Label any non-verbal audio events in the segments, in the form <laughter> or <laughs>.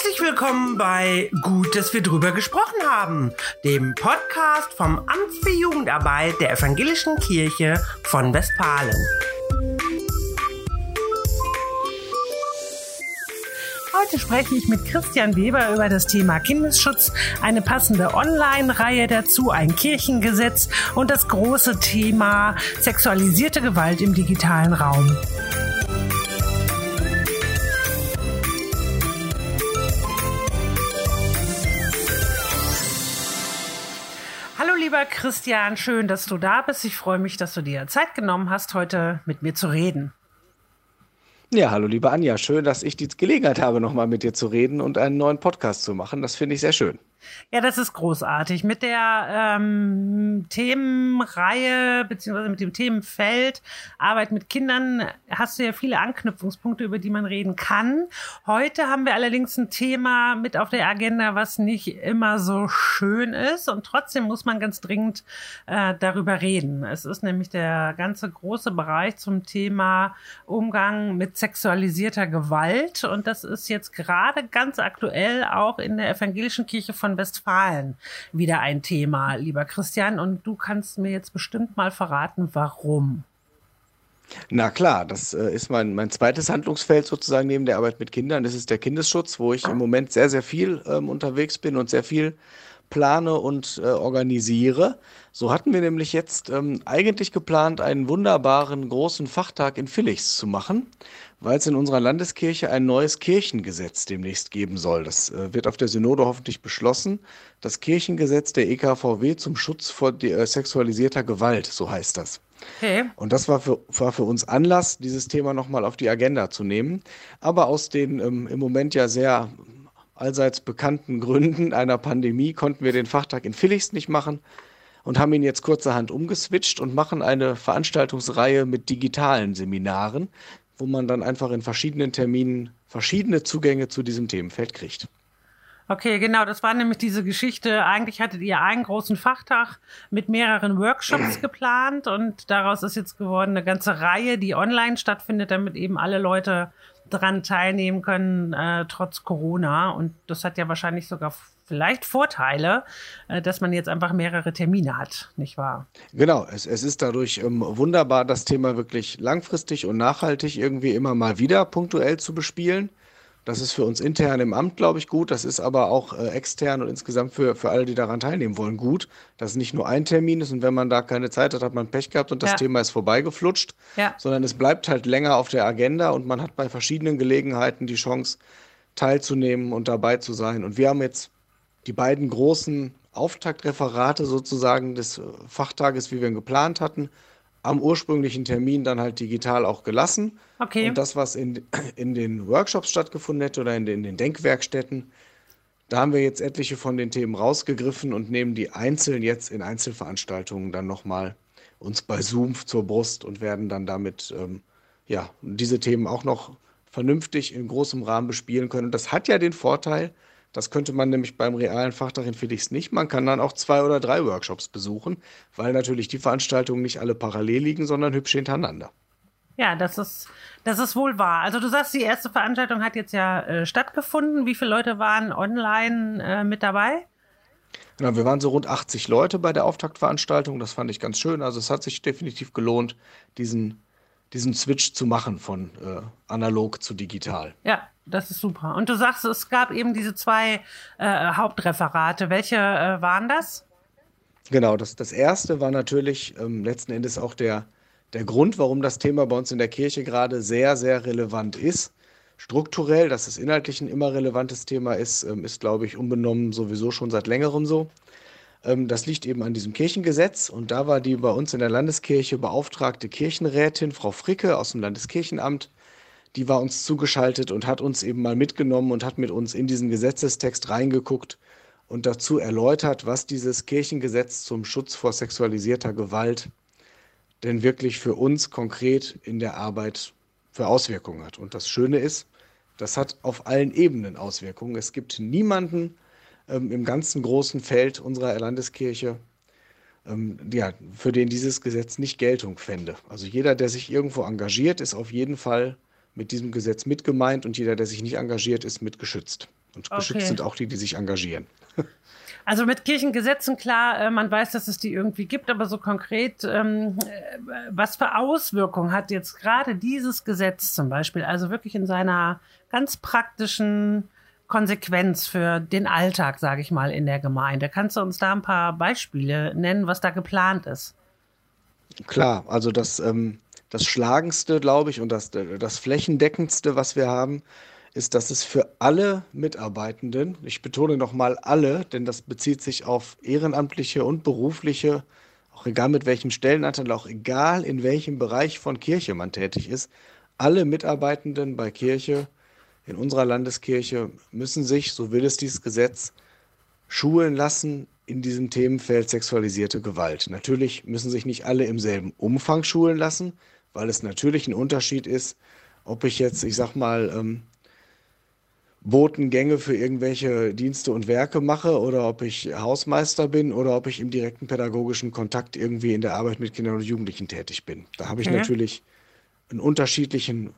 Herzlich willkommen bei Gut, dass wir drüber gesprochen haben, dem Podcast vom Amt für Jugendarbeit der Evangelischen Kirche von Westfalen. Heute spreche ich mit Christian Weber über das Thema Kindesschutz, eine passende Online-Reihe dazu, ein Kirchengesetz und das große Thema sexualisierte Gewalt im digitalen Raum. Lieber Christian, schön, dass du da bist. Ich freue mich, dass du dir Zeit genommen hast, heute mit mir zu reden. Ja, hallo liebe Anja, schön, dass ich die Gelegenheit habe, nochmal mit dir zu reden und einen neuen Podcast zu machen. Das finde ich sehr schön. Ja, das ist großartig. Mit der ähm, Themenreihe beziehungsweise mit dem Themenfeld Arbeit mit Kindern hast du ja viele Anknüpfungspunkte, über die man reden kann. Heute haben wir allerdings ein Thema mit auf der Agenda, was nicht immer so schön ist und trotzdem muss man ganz dringend äh, darüber reden. Es ist nämlich der ganze große Bereich zum Thema Umgang mit sexualisierter Gewalt und das ist jetzt gerade ganz aktuell auch in der evangelischen Kirche von Westfalen wieder ein Thema, lieber Christian. Und du kannst mir jetzt bestimmt mal verraten, warum. Na klar, das äh, ist mein, mein zweites Handlungsfeld sozusagen neben der Arbeit mit Kindern. Das ist der Kindesschutz, wo ich im Moment sehr, sehr viel ähm, unterwegs bin und sehr viel plane und äh, organisiere. So hatten wir nämlich jetzt ähm, eigentlich geplant, einen wunderbaren großen Fachtag in Villichs zu machen, weil es in unserer Landeskirche ein neues Kirchengesetz demnächst geben soll. Das äh, wird auf der Synode hoffentlich beschlossen. Das Kirchengesetz der EKVW zum Schutz vor äh, sexualisierter Gewalt, so heißt das. Okay. Und das war für, war für uns Anlass, dieses Thema nochmal auf die Agenda zu nehmen. Aber aus den ähm, im Moment ja sehr allseits bekannten Gründen einer Pandemie konnten wir den Fachtag in Villichs nicht machen und haben ihn jetzt kurzerhand umgeswitcht und machen eine Veranstaltungsreihe mit digitalen Seminaren, wo man dann einfach in verschiedenen Terminen verschiedene Zugänge zu diesem Themenfeld kriegt. Okay, genau, das war nämlich diese Geschichte. Eigentlich hattet ihr einen großen Fachtag mit mehreren Workshops <clears throat> geplant und daraus ist jetzt geworden eine ganze Reihe, die online stattfindet, damit eben alle Leute dran teilnehmen können, äh, trotz Corona. Und das hat ja wahrscheinlich sogar vielleicht Vorteile, äh, dass man jetzt einfach mehrere Termine hat, nicht wahr? Genau, es, es ist dadurch ähm, wunderbar, das Thema wirklich langfristig und nachhaltig irgendwie immer mal wieder punktuell zu bespielen. Das ist für uns intern im Amt, glaube ich, gut. Das ist aber auch äh, extern und insgesamt für, für alle, die daran teilnehmen wollen, gut. Dass es nicht nur ein Termin ist und wenn man da keine Zeit hat, hat man Pech gehabt und das ja. Thema ist vorbeigeflutscht, ja. sondern es bleibt halt länger auf der Agenda und man hat bei verschiedenen Gelegenheiten die Chance, teilzunehmen und dabei zu sein. Und wir haben jetzt die beiden großen Auftaktreferate sozusagen des äh, Fachtages, wie wir ihn geplant hatten, am ursprünglichen Termin dann halt digital auch gelassen. Okay. Und das, was in, in den Workshops stattgefunden hätte oder in den, in den Denkwerkstätten, da haben wir jetzt etliche von den Themen rausgegriffen und nehmen die einzeln jetzt in Einzelveranstaltungen dann nochmal uns bei Zoom zur Brust und werden dann damit ähm, ja, diese Themen auch noch vernünftig in großem Rahmen bespielen können. Und das hat ja den Vorteil, das könnte man nämlich beim realen Fachtag in Felix nicht. Man kann dann auch zwei oder drei Workshops besuchen, weil natürlich die Veranstaltungen nicht alle parallel liegen, sondern hübsch hintereinander. Ja, das ist, das ist wohl wahr. Also du sagst, die erste Veranstaltung hat jetzt ja äh, stattgefunden. Wie viele Leute waren online äh, mit dabei? Genau, wir waren so rund 80 Leute bei der Auftaktveranstaltung. Das fand ich ganz schön. Also es hat sich definitiv gelohnt, diesen diesen Switch zu machen von äh, analog zu digital. Ja, das ist super. Und du sagst, es gab eben diese zwei äh, Hauptreferate. Welche äh, waren das? Genau, das, das erste war natürlich ähm, letzten Endes auch der, der Grund, warum das Thema bei uns in der Kirche gerade sehr, sehr relevant ist. Strukturell, dass es inhaltlich ein immer relevantes Thema ist, ähm, ist, glaube ich, unbenommen sowieso schon seit längerem so. Ähm, das liegt eben an diesem Kirchengesetz und da war die bei uns in der Landeskirche beauftragte Kirchenrätin, Frau Fricke aus dem Landeskirchenamt, die war uns zugeschaltet und hat uns eben mal mitgenommen und hat mit uns in diesen Gesetzestext reingeguckt und dazu erläutert, was dieses Kirchengesetz zum Schutz vor sexualisierter Gewalt denn wirklich für uns konkret in der Arbeit für Auswirkungen hat. Und das Schöne ist, das hat auf allen Ebenen Auswirkungen. Es gibt niemanden, ähm, im ganzen großen Feld unserer Landeskirche, ähm, ja, für den dieses Gesetz nicht Geltung fände. Also jeder, der sich irgendwo engagiert, ist auf jeden Fall mit diesem Gesetz mitgemeint und jeder, der sich nicht engagiert, ist mitgeschützt. Und geschützt okay. sind auch die, die sich engagieren. <laughs> Also mit Kirchengesetzen, klar, äh, man weiß, dass es die irgendwie gibt, aber so konkret, ähm, äh, was für Auswirkungen hat jetzt gerade dieses Gesetz zum Beispiel, also wirklich in seiner ganz praktischen Konsequenz für den Alltag, sage ich mal, in der Gemeinde? Kannst du uns da ein paar Beispiele nennen, was da geplant ist? Klar, also das, ähm, das Schlagendste, glaube ich, und das, das Flächendeckendste, was wir haben, ist, dass es für alle Mitarbeitenden, ich betone nochmal alle, denn das bezieht sich auf ehrenamtliche und berufliche, auch egal mit welchem Stellenanteil, auch egal in welchem Bereich von Kirche man tätig ist, alle Mitarbeitenden bei Kirche in unserer Landeskirche müssen sich, so will es dieses Gesetz, schulen lassen in diesem Themenfeld sexualisierte Gewalt. Natürlich müssen sich nicht alle im selben Umfang schulen lassen, weil es natürlich ein Unterschied ist, ob ich jetzt, ich sag mal, ähm, Botengänge für irgendwelche Dienste und Werke mache oder ob ich Hausmeister bin oder ob ich im direkten pädagogischen Kontakt irgendwie in der Arbeit mit Kindern und Jugendlichen tätig bin. Da habe ich okay. natürlich einen unterschiedlichen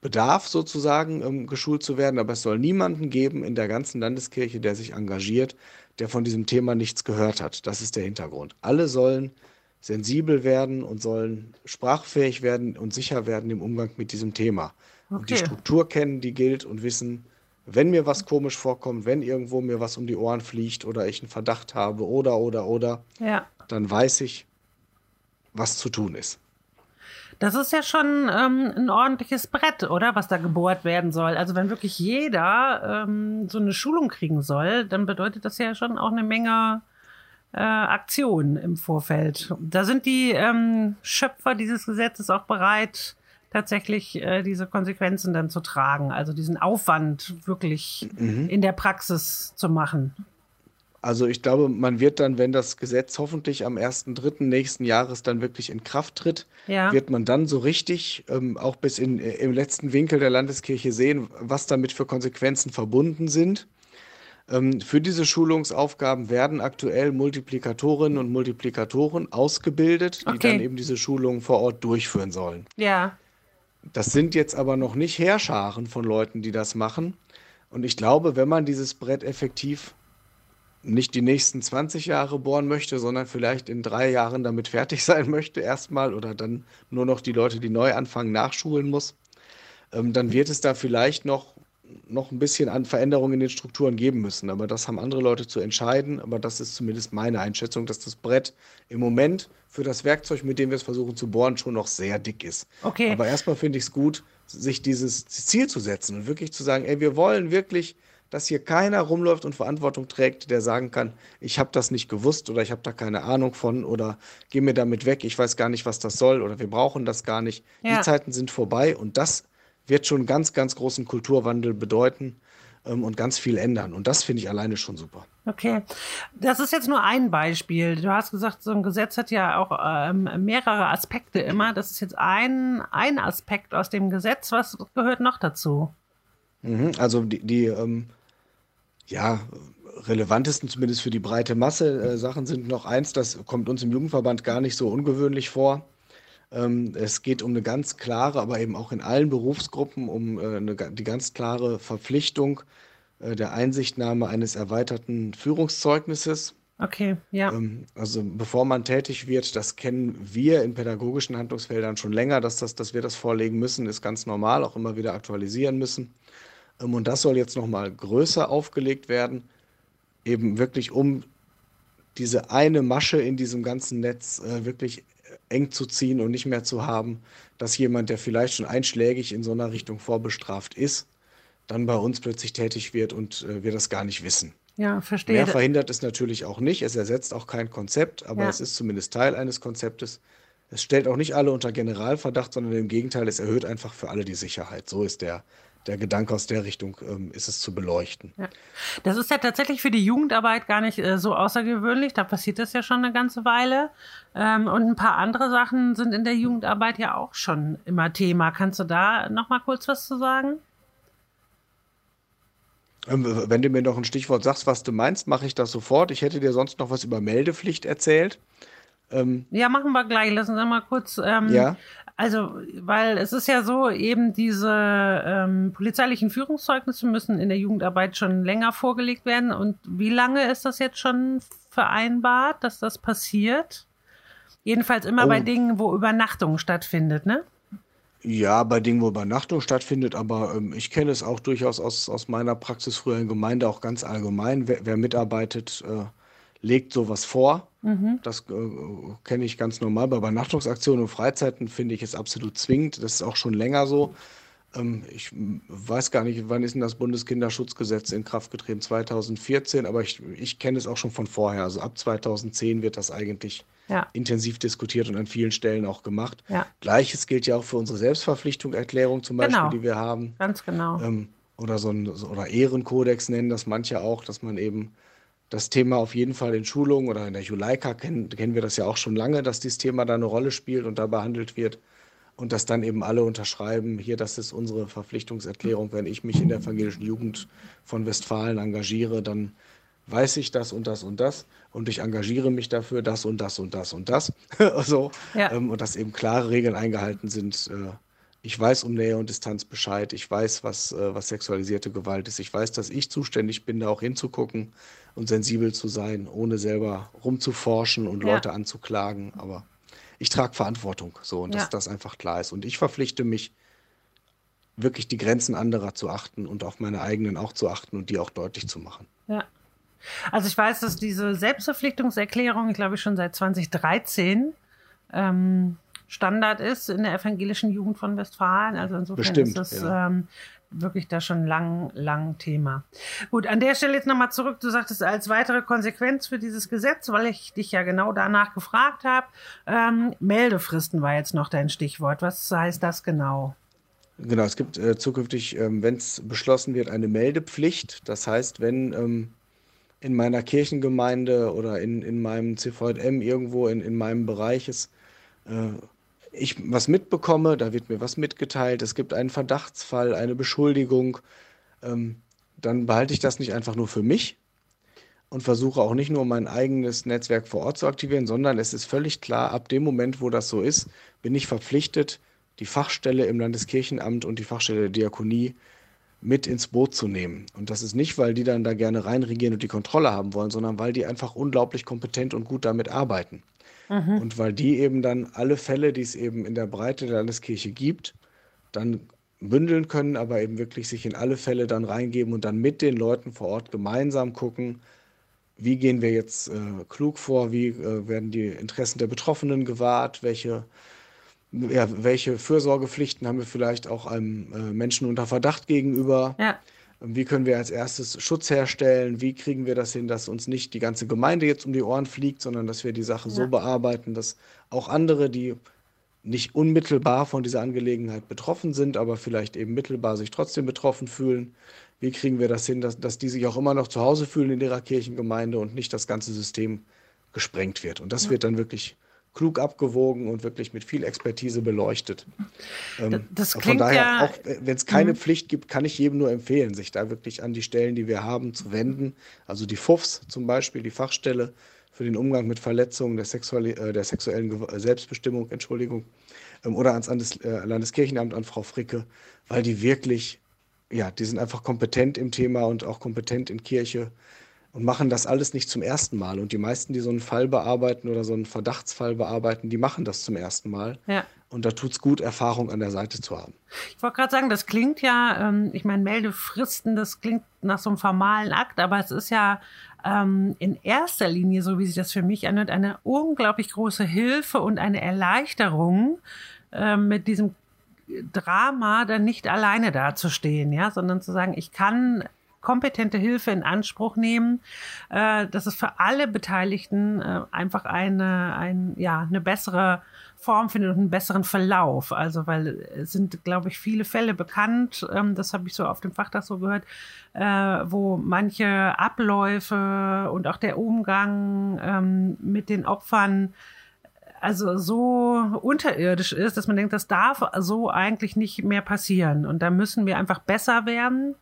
Bedarf sozusagen ähm, geschult zu werden, aber es soll niemanden geben in der ganzen Landeskirche, der sich engagiert, der von diesem Thema nichts gehört hat. Das ist der Hintergrund. Alle sollen sensibel werden und sollen sprachfähig werden und sicher werden im Umgang mit diesem Thema. Okay. Und die Struktur kennen, die gilt und wissen, wenn mir was komisch vorkommt, wenn irgendwo mir was um die Ohren fliegt oder ich einen Verdacht habe oder, oder, oder, ja. dann weiß ich, was zu tun ist. Das ist ja schon ähm, ein ordentliches Brett, oder? Was da gebohrt werden soll. Also wenn wirklich jeder ähm, so eine Schulung kriegen soll, dann bedeutet das ja schon auch eine Menge äh, Aktionen im Vorfeld. Da sind die ähm, Schöpfer dieses Gesetzes auch bereit, tatsächlich äh, diese Konsequenzen dann zu tragen, also diesen Aufwand wirklich mhm. in der Praxis zu machen. Also ich glaube, man wird dann, wenn das Gesetz hoffentlich am 1.3. nächsten Jahres dann wirklich in Kraft tritt, ja. wird man dann so richtig ähm, auch bis in, äh, im letzten Winkel der Landeskirche sehen, was damit für Konsequenzen verbunden sind. Ähm, für diese Schulungsaufgaben werden aktuell Multiplikatorinnen und Multiplikatoren ausgebildet, die okay. dann eben diese Schulungen vor Ort durchführen sollen. Ja. Das sind jetzt aber noch nicht Heerscharen von Leuten, die das machen. Und ich glaube, wenn man dieses Brett effektiv nicht die nächsten 20 Jahre bohren möchte, sondern vielleicht in drei Jahren damit fertig <laughs> sein möchte, erstmal oder dann nur noch die Leute, die neu anfangen, nachschulen muss, ähm, dann wird es da vielleicht noch, noch ein bisschen an Veränderungen in den Strukturen geben müssen. Aber das haben andere Leute zu entscheiden. Aber das ist zumindest meine Einschätzung, dass das Brett im Moment für das Werkzeug, mit dem wir es versuchen zu bohren, schon noch sehr dick ist. Okay. Aber erstmal finde ich es gut, sich dieses Ziel zu setzen und wirklich zu sagen, ey, wir wollen wirklich dass hier keiner rumläuft und Verantwortung trägt, der sagen kann, ich habe das nicht gewusst oder ich habe da keine Ahnung von oder geh mir damit weg, ich weiß gar nicht, was das soll oder wir brauchen das gar nicht. Ja. Die Zeiten sind vorbei und das wird schon ganz, ganz großen Kulturwandel bedeuten ähm, und ganz viel ändern. Und das finde ich alleine schon super. Okay, das ist jetzt nur ein Beispiel. Du hast gesagt, so ein Gesetz hat ja auch ähm, mehrere Aspekte immer. Das ist jetzt ein, ein Aspekt aus dem Gesetz. Was gehört noch dazu? Mhm, also die, die ähm, ja, relevantesten, zumindest für die breite Masse, äh, Sachen sind noch eins, das kommt uns im Jugendverband gar nicht so ungewöhnlich vor. Ähm, es geht um eine ganz klare, aber eben auch in allen Berufsgruppen, um äh, eine, die ganz klare Verpflichtung äh, der Einsichtnahme eines erweiterten Führungszeugnisses. Okay, ja. Ähm, also bevor man tätig wird, das kennen wir in pädagogischen Handlungsfeldern schon länger, dass, das, dass wir das vorlegen müssen, ist ganz normal, auch immer wieder aktualisieren müssen. Ähm, und das soll jetzt nochmal größer aufgelegt werden, eben wirklich um diese eine Masche in diesem ganzen Netz äh, wirklich eng zu ziehen und nicht mehr zu haben, dass jemand, der vielleicht schon einschlägig in so einer Richtung vorbestraft ist, dann bei uns plötzlich tätig wird und äh, wir das gar nicht wissen. Ja, verstehe. Mehr verhindert es natürlich auch nicht. Es ersetzt auch kein Konzept, aber ja. es ist zumindest Teil eines Konzeptes. Es stellt auch nicht alle unter Generalverdacht, sondern im Gegenteil, es erhöht einfach für alle die Sicherheit. So ist der, der Gedanke aus der Richtung ähm, ist es zu beleuchten. Ja. Das ist ja tatsächlich für die Jugendarbeit gar nicht äh, so außergewöhnlich. Da passiert das ja schon eine ganze Weile. Ähm, und ein paar andere Sachen sind in der Jugendarbeit ja auch schon immer Thema. Kannst du da noch mal kurz was zu sagen? Ähm, wenn du mir noch ein Stichwort sagst, was du meinst, mache ich das sofort. Ich hätte dir sonst noch was über Meldepflicht erzählt. Ähm, ja, machen wir gleich. Lassen Sie mal kurz. Ähm, ja. Also, weil es ist ja so, eben diese ähm, polizeilichen Führungszeugnisse müssen in der Jugendarbeit schon länger vorgelegt werden. Und wie lange ist das jetzt schon vereinbart, dass das passiert? Jedenfalls immer oh. bei Dingen, wo Übernachtung stattfindet, ne? Ja, bei Dingen, wo Übernachtung stattfindet, aber ähm, ich kenne es auch durchaus aus, aus meiner Praxis früher in Gemeinde auch ganz allgemein. Wer, wer mitarbeitet, äh, legt sowas vor. Mhm. Das äh, kenne ich ganz normal. Bei Übernachtungsaktionen und Freizeiten finde ich es absolut zwingend. Das ist auch schon länger so. Ähm, ich weiß gar nicht, wann ist denn das Bundeskinderschutzgesetz in Kraft getreten? 2014, aber ich, ich kenne es auch schon von vorher. Also ab 2010 wird das eigentlich ja. intensiv diskutiert und an vielen Stellen auch gemacht. Ja. Gleiches gilt ja auch für unsere Selbstverpflichtung-Erklärung zum Beispiel, genau. die wir haben. Ganz genau. Ähm, oder so ein oder Ehrenkodex nennen das manche auch, dass man eben das Thema auf jeden Fall in Schulungen oder in der Juleika kennen, kennen wir das ja auch schon lange, dass dieses Thema da eine Rolle spielt und da behandelt wird. Und dass dann eben alle unterschreiben, hier, das ist unsere Verpflichtungserklärung. Wenn ich mich in der evangelischen Jugend von Westfalen engagiere, dann weiß ich das und das und das und ich engagiere mich dafür, das und das und das und das. <laughs> also, ja. ähm, und dass eben klare Regeln eingehalten sind. Ich weiß um Nähe und Distanz Bescheid. Ich weiß, was, äh, was sexualisierte Gewalt ist. Ich weiß, dass ich zuständig bin, da auch hinzugucken und sensibel zu sein, ohne selber rumzuforschen und ja. Leute anzuklagen. Aber ich trage Verantwortung so und ja. dass das einfach klar ist. Und ich verpflichte mich, wirklich die Grenzen anderer zu achten und auf meine eigenen auch zu achten und die auch deutlich zu machen. Ja. Also ich weiß, dass diese Selbstverpflichtungserklärung, ich glaube schon seit 2013 ähm, Standard ist in der evangelischen Jugend von Westfalen. Also insofern Bestimmt, ist es ja. ähm, wirklich da schon lang, lang Thema. Gut, an der Stelle jetzt nochmal zurück. Du sagtest als weitere Konsequenz für dieses Gesetz, weil ich dich ja genau danach gefragt habe, ähm, Meldefristen war jetzt noch dein Stichwort. Was heißt das genau? Genau, es gibt äh, zukünftig, ähm, wenn es beschlossen wird, eine Meldepflicht. Das heißt, wenn ähm, in meiner Kirchengemeinde oder in, in meinem CVM irgendwo in, in meinem Bereich ist, äh, ich was mitbekomme, da wird mir was mitgeteilt, es gibt einen Verdachtsfall, eine Beschuldigung, ähm, dann behalte ich das nicht einfach nur für mich und versuche auch nicht nur mein eigenes Netzwerk vor Ort zu aktivieren, sondern es ist völlig klar, ab dem Moment, wo das so ist, bin ich verpflichtet, die Fachstelle im Landeskirchenamt und die Fachstelle der Diakonie mit ins Boot zu nehmen. Und das ist nicht, weil die dann da gerne reinregieren und die Kontrolle haben wollen, sondern weil die einfach unglaublich kompetent und gut damit arbeiten. Mhm. Und weil die eben dann alle Fälle, die es eben in der Breite der Landeskirche gibt, dann bündeln können, aber eben wirklich sich in alle Fälle dann reingeben und dann mit den Leuten vor Ort gemeinsam gucken, wie gehen wir jetzt äh, klug vor, wie äh, werden die Interessen der Betroffenen gewahrt, welche, ja, welche Fürsorgepflichten haben wir vielleicht auch einem äh, Menschen unter Verdacht gegenüber. Ja. Wie können wir als erstes Schutz herstellen? Wie kriegen wir das hin, dass uns nicht die ganze Gemeinde jetzt um die Ohren fliegt, sondern dass wir die Sache ja. so bearbeiten, dass auch andere, die nicht unmittelbar von dieser Angelegenheit betroffen sind, aber vielleicht eben mittelbar sich trotzdem betroffen fühlen. Wie kriegen wir das hin, dass, dass die sich auch immer noch zu Hause fühlen in ihrer Kirchengemeinde und nicht das ganze System gesprengt wird? Und das ja. wird dann wirklich klug abgewogen und wirklich mit viel Expertise beleuchtet. Ähm, das klingt von daher, ja, auch wenn es keine mhm. Pflicht gibt, kann ich jedem nur empfehlen, sich da wirklich an die Stellen, die wir haben, zu wenden. Also die FUFs zum Beispiel, die Fachstelle für den Umgang mit Verletzungen der, Sexuali äh, der sexuellen äh, Selbstbestimmung, Entschuldigung, ähm, oder ans Landes äh, Landeskirchenamt, an Frau Fricke, weil die wirklich, ja, die sind einfach kompetent im Thema und auch kompetent in Kirche und machen das alles nicht zum ersten Mal. Und die meisten, die so einen Fall bearbeiten oder so einen Verdachtsfall bearbeiten, die machen das zum ersten Mal. Ja. Und da tut es gut, Erfahrung an der Seite zu haben. Ich wollte gerade sagen, das klingt ja, ähm, ich meine, Meldefristen, das klingt nach so einem formalen Akt, aber es ist ja ähm, in erster Linie, so wie sich das für mich anhört, eine unglaublich große Hilfe und eine Erleichterung, äh, mit diesem Drama dann nicht alleine dazustehen, ja, sondern zu sagen, ich kann kompetente Hilfe in Anspruch nehmen, äh, dass es für alle Beteiligten äh, einfach eine, ein, ja, eine bessere Form findet und einen besseren Verlauf. Also, weil es sind, glaube ich, viele Fälle bekannt, ähm, das habe ich so auf dem Fachtag so gehört, äh, wo manche Abläufe und auch der Umgang ähm, mit den Opfern also so unterirdisch ist, dass man denkt, das darf so eigentlich nicht mehr passieren. Und da müssen wir einfach besser werden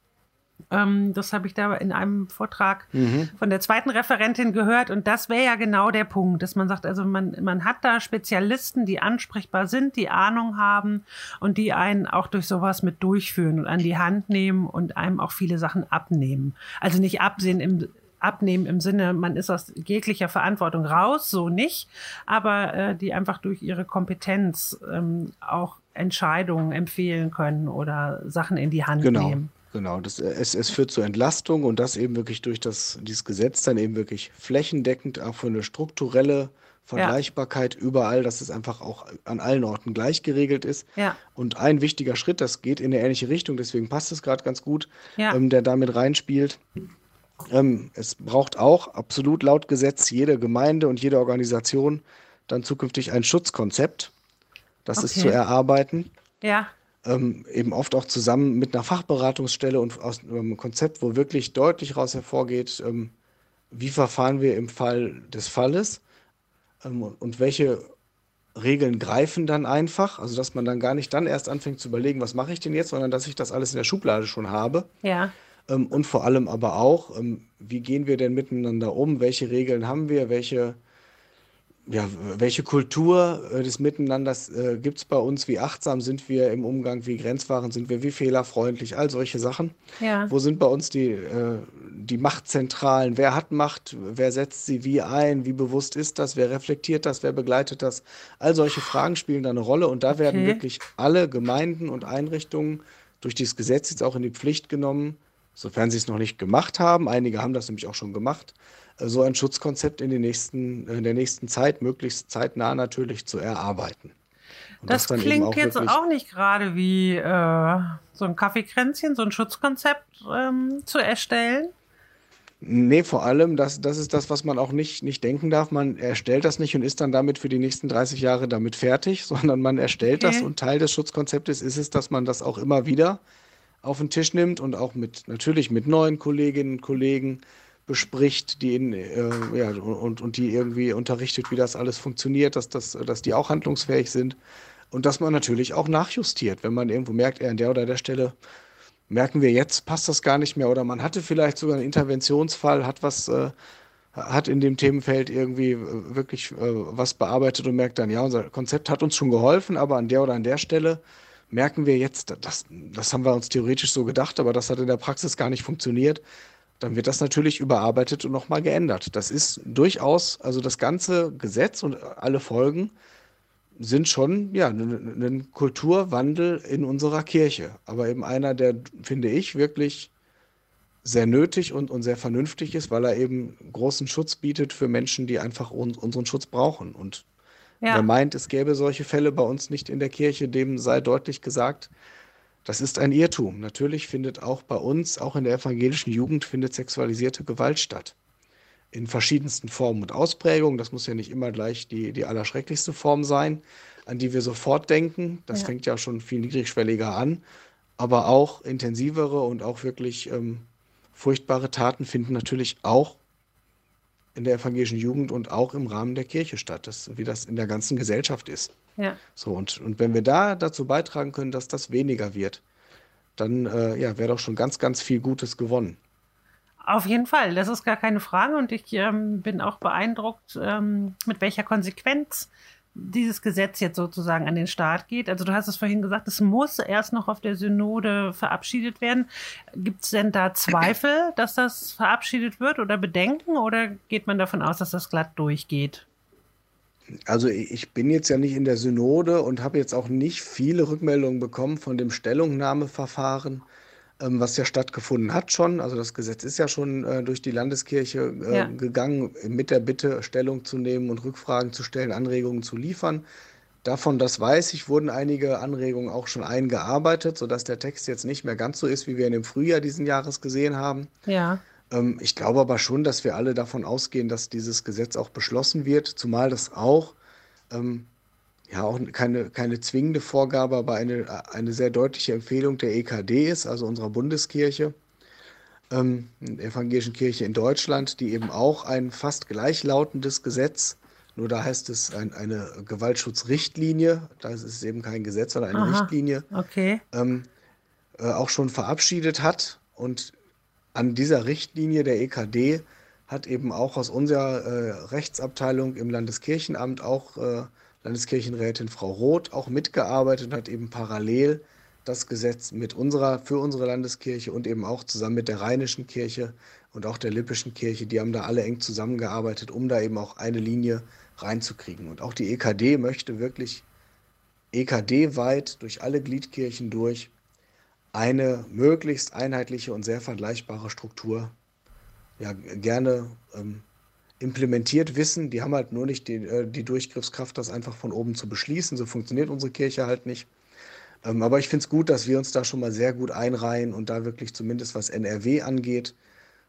Ähm, das habe ich da in einem Vortrag mhm. von der zweiten Referentin gehört. Und das wäre ja genau der Punkt, dass man sagt, also man, man hat da Spezialisten, die ansprechbar sind, die Ahnung haben und die einen auch durch sowas mit durchführen und an die Hand nehmen und einem auch viele Sachen abnehmen. Also nicht absehen im abnehmen im Sinne, man ist aus jeglicher Verantwortung raus, so nicht, aber äh, die einfach durch ihre Kompetenz ähm, auch Entscheidungen empfehlen können oder Sachen in die Hand genau. nehmen. Genau, das, äh, es, es führt zur Entlastung und das eben wirklich durch das, dieses Gesetz dann eben wirklich flächendeckend auch für eine strukturelle Vergleichbarkeit ja. überall, dass es einfach auch an allen Orten gleich geregelt ist. Ja. Und ein wichtiger Schritt, das geht in eine ähnliche Richtung, deswegen passt es gerade ganz gut, ja. ähm, der damit reinspielt. Ähm, es braucht auch absolut laut Gesetz jede Gemeinde und jede Organisation dann zukünftig ein Schutzkonzept. Das okay. ist zu erarbeiten. Ja ähm, eben oft auch zusammen mit einer Fachberatungsstelle und aus einem Konzept, wo wirklich deutlich daraus hervorgeht, ähm, wie verfahren wir im Fall des Falles ähm, und welche Regeln greifen dann einfach, also dass man dann gar nicht dann erst anfängt zu überlegen, was mache ich denn jetzt, sondern dass ich das alles in der Schublade schon habe. Ja. Ähm, und vor allem aber auch, ähm, wie gehen wir denn miteinander um, welche Regeln haben wir, welche ja, welche Kultur äh, des Miteinanders äh, gibt es bei uns? Wie achtsam sind wir im Umgang? Wie grenzwahrend sind wir? Wie fehlerfreundlich? All solche Sachen. Ja. Wo sind bei uns die, äh, die Machtzentralen? Wer hat Macht? Wer setzt sie wie ein? Wie bewusst ist das? Wer reflektiert das? Wer begleitet das? All solche Fragen spielen da eine Rolle und da okay. werden wirklich alle Gemeinden und Einrichtungen durch dieses Gesetz jetzt auch in die Pflicht genommen, sofern sie es noch nicht gemacht haben. Einige haben das nämlich auch schon gemacht so ein Schutzkonzept in, den nächsten, in der nächsten Zeit, möglichst zeitnah natürlich zu erarbeiten. Und das, das klingt auch jetzt auch nicht gerade wie äh, so ein Kaffeekränzchen, so ein Schutzkonzept ähm, zu erstellen. Nee, vor allem, das, das ist das, was man auch nicht, nicht denken darf. Man erstellt das nicht und ist dann damit für die nächsten 30 Jahre damit fertig, <laughs> sondern man erstellt okay. das und Teil des Schutzkonzeptes ist es, dass man das auch immer wieder auf den Tisch nimmt und auch mit natürlich mit neuen Kolleginnen und Kollegen bespricht, die in, äh, ja, und, und die irgendwie unterrichtet, wie das alles funktioniert, dass, das, dass die auch handlungsfähig sind. Und dass man natürlich auch nachjustiert, wenn man irgendwo merkt, er an der oder der Stelle merken wir jetzt, passt das gar nicht mehr. Oder man hatte vielleicht sogar einen Interventionsfall, hat was, äh, hat in dem Themenfeld irgendwie äh, wirklich äh, was bearbeitet und merkt dann, ja, unser Konzept hat uns schon geholfen, aber an der oder an der Stelle merken wir jetzt, das, das haben wir uns theoretisch so gedacht, aber das hat in der Praxis gar nicht funktioniert dann wird das natürlich überarbeitet und nochmal geändert. Das ist durchaus, also das ganze Gesetz und alle Folgen sind schon ja ein Kulturwandel in unserer Kirche, aber eben einer, der finde ich wirklich sehr nötig und, und sehr vernünftig ist, weil er eben großen Schutz bietet für Menschen, die einfach un unseren Schutz brauchen. Und ja. wer meint, es gäbe solche Fälle bei uns nicht in der Kirche, dem sei deutlich gesagt, das ist ein Irrtum. Natürlich findet auch bei uns, auch in der evangelischen Jugend, findet sexualisierte Gewalt statt. In verschiedensten Formen und Ausprägungen. Das muss ja nicht immer gleich die, die allerschrecklichste Form sein, an die wir sofort denken. Das ja. fängt ja schon viel niedrigschwelliger an. Aber auch intensivere und auch wirklich ähm, furchtbare Taten finden natürlich auch in der evangelischen Jugend und auch im Rahmen der Kirche statt, das, wie das in der ganzen Gesellschaft ist. Ja. So, und, und wenn wir da dazu beitragen können, dass das weniger wird, dann äh, ja, wäre doch schon ganz, ganz viel Gutes gewonnen. Auf jeden Fall, das ist gar keine Frage und ich ähm, bin auch beeindruckt, ähm, mit welcher Konsequenz dieses Gesetz jetzt sozusagen an den Start geht. Also du hast es vorhin gesagt, es muss erst noch auf der Synode verabschiedet werden. Gibt es denn da Zweifel, <clears throat> dass das verabschiedet wird oder Bedenken oder geht man davon aus, dass das glatt durchgeht? Also ich bin jetzt ja nicht in der Synode und habe jetzt auch nicht viele Rückmeldungen bekommen von dem Stellungnahmeverfahren, was ja stattgefunden hat schon. Also das Gesetz ist ja schon äh, durch die Landeskirche äh, ja. gegangen mit der Bitte, Stellung zu nehmen und Rückfragen zu stellen, Anregungen zu liefern. Davon, das weiß ich, wurden einige Anregungen auch schon eingearbeitet, sodass der Text jetzt nicht mehr ganz so ist, wie wir ihn im Frühjahr diesen Jahres gesehen haben. Ja. Ähm, ich glaube aber schon, dass wir alle davon ausgehen, dass dieses Gesetz auch beschlossen wird, zumal das auch, ähm, ja, auch keine, keine zwingende Vorgabe, aber eine, eine sehr deutliche Empfehlung der EKD ist, also unserer Bundeskirche, ähm, der Evangelischen Kirche in Deutschland, die eben auch ein fast gleichlautendes Gesetz, nur da heißt es ein, eine Gewaltschutzrichtlinie, da ist es eben kein Gesetz, sondern eine Aha, Richtlinie, okay. ähm, äh, auch schon verabschiedet hat und an dieser Richtlinie der EKD hat eben auch aus unserer äh, Rechtsabteilung im Landeskirchenamt auch äh, Landeskirchenrätin Frau Roth auch mitgearbeitet und hat eben parallel das Gesetz mit unserer, für unsere Landeskirche und eben auch zusammen mit der Rheinischen Kirche und auch der Lippischen Kirche, die haben da alle eng zusammengearbeitet, um da eben auch eine Linie reinzukriegen. Und auch die EKD möchte wirklich EKD-weit durch alle Gliedkirchen durch eine möglichst einheitliche und sehr vergleichbare Struktur ja, gerne ähm, implementiert wissen. Die haben halt nur nicht die, äh, die Durchgriffskraft, das einfach von oben zu beschließen. So funktioniert unsere Kirche halt nicht. Ähm, aber ich finde es gut, dass wir uns da schon mal sehr gut einreihen und da wirklich zumindest was NRW angeht,